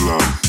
love.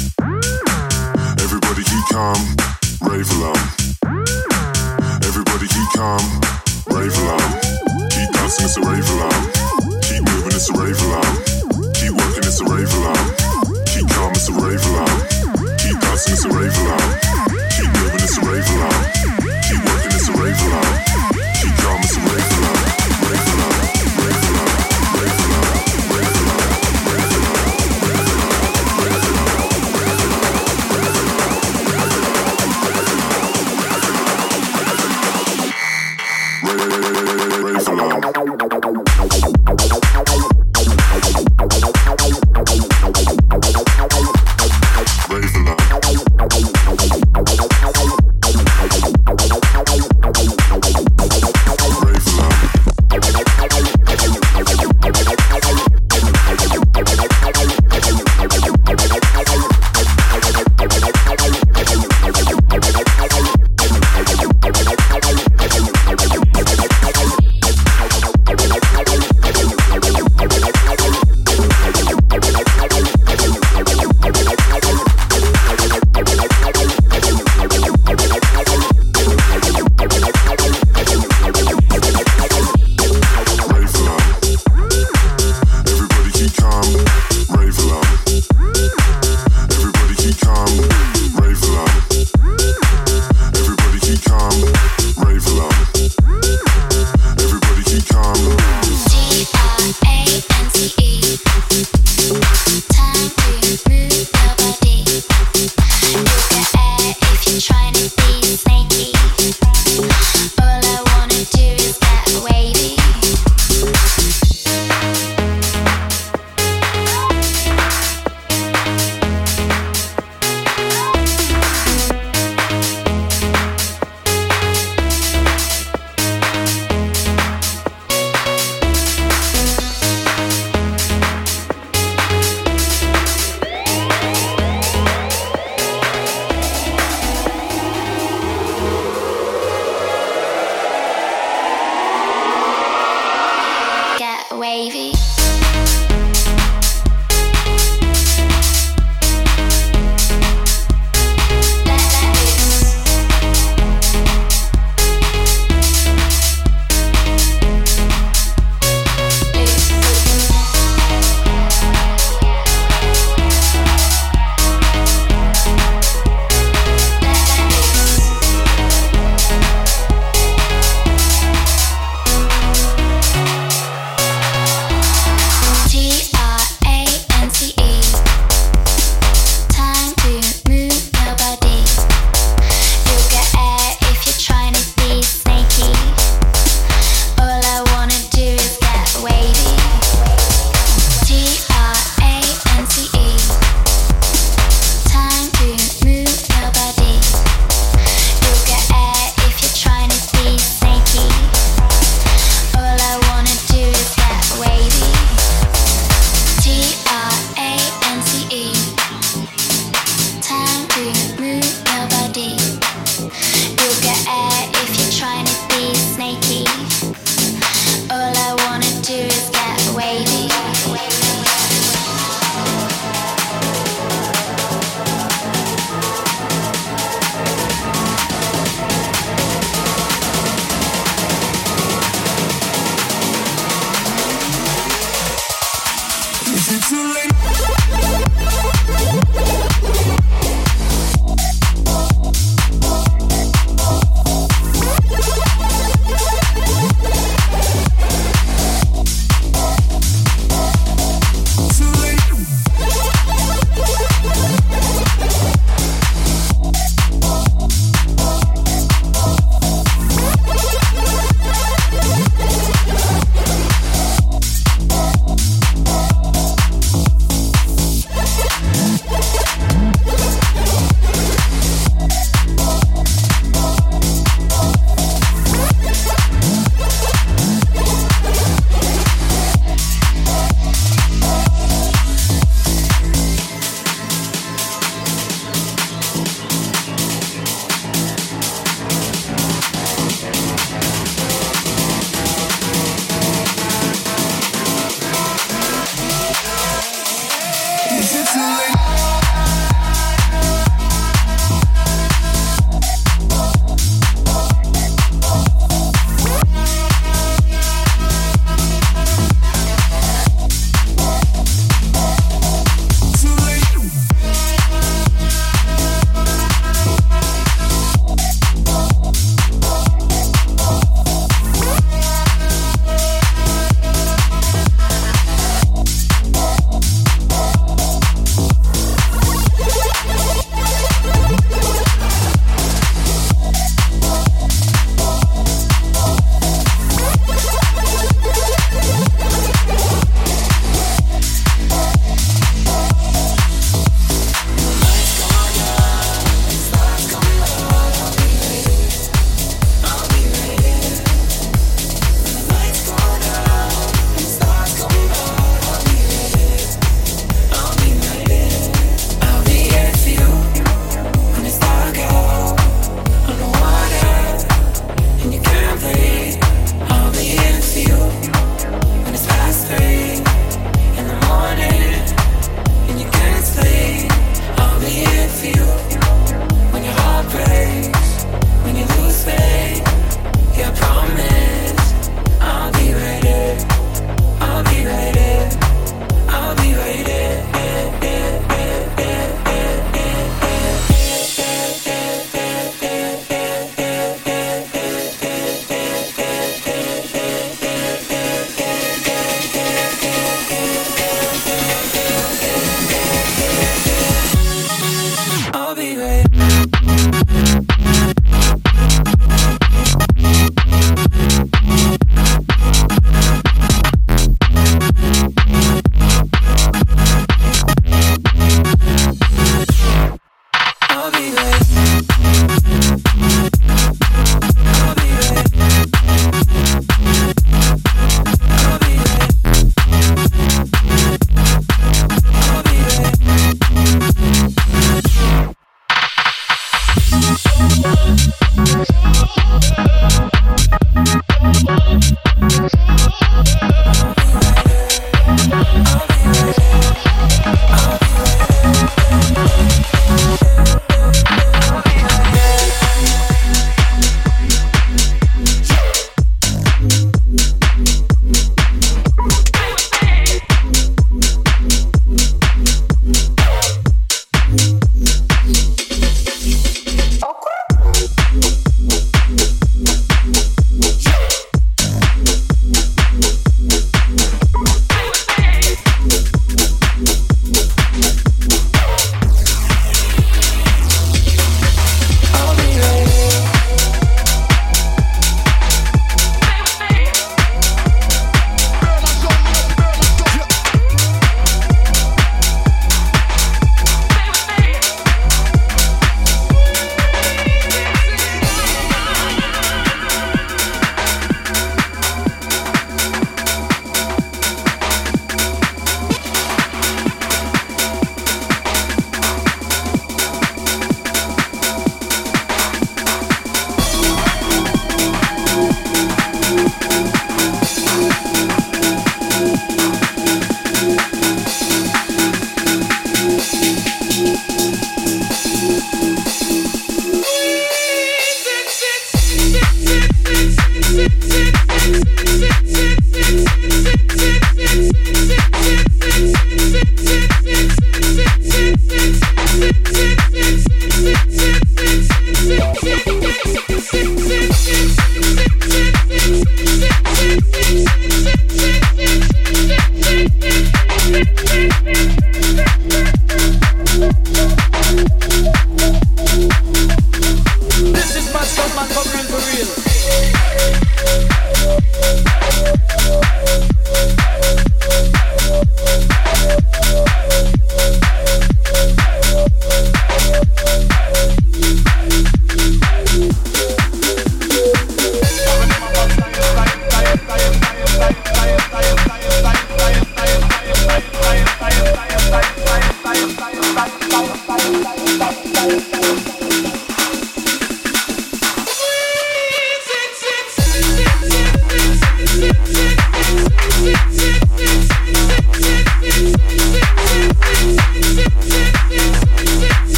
feeling.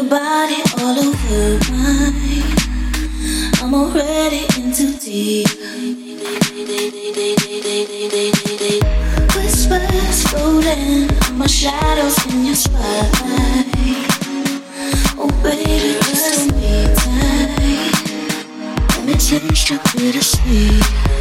your body all over mine. I'm already in too deep. Whispers floating on my shadows in your spotlight. Oh, baby, just don't be tight. Let me taste your bittersweet.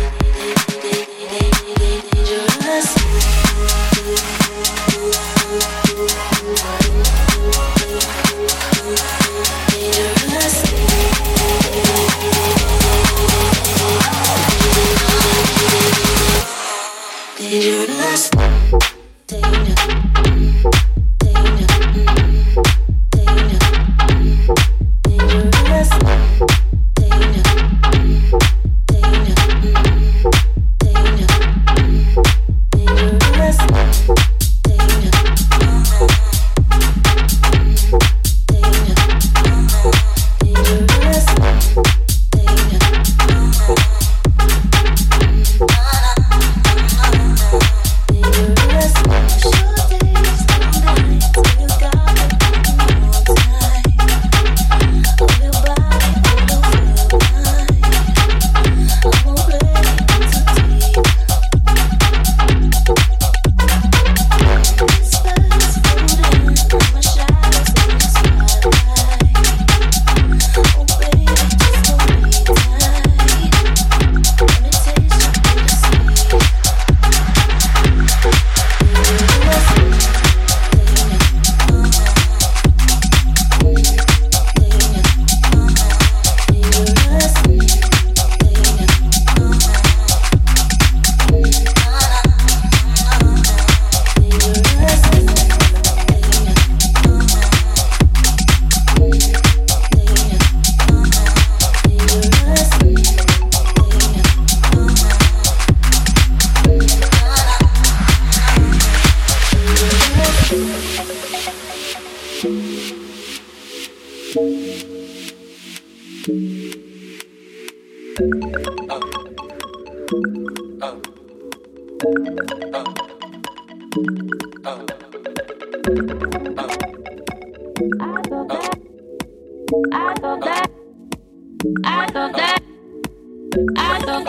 I thought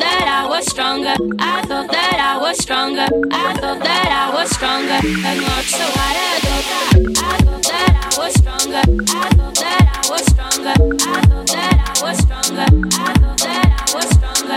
that I was stronger. I thought that I was stronger. I thought that I was stronger. I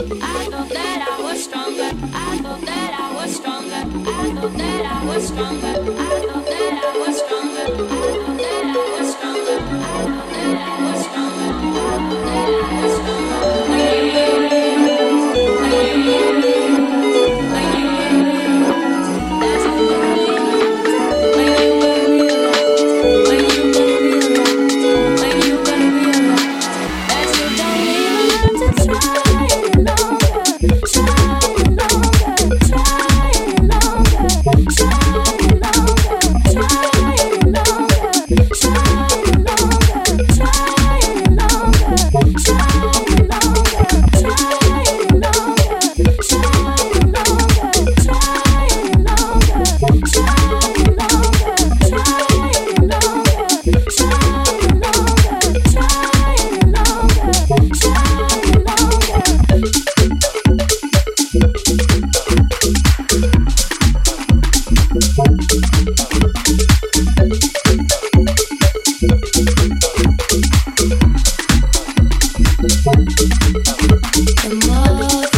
I know that I was stronger, I thought that I was stronger, I know that I was stronger. The more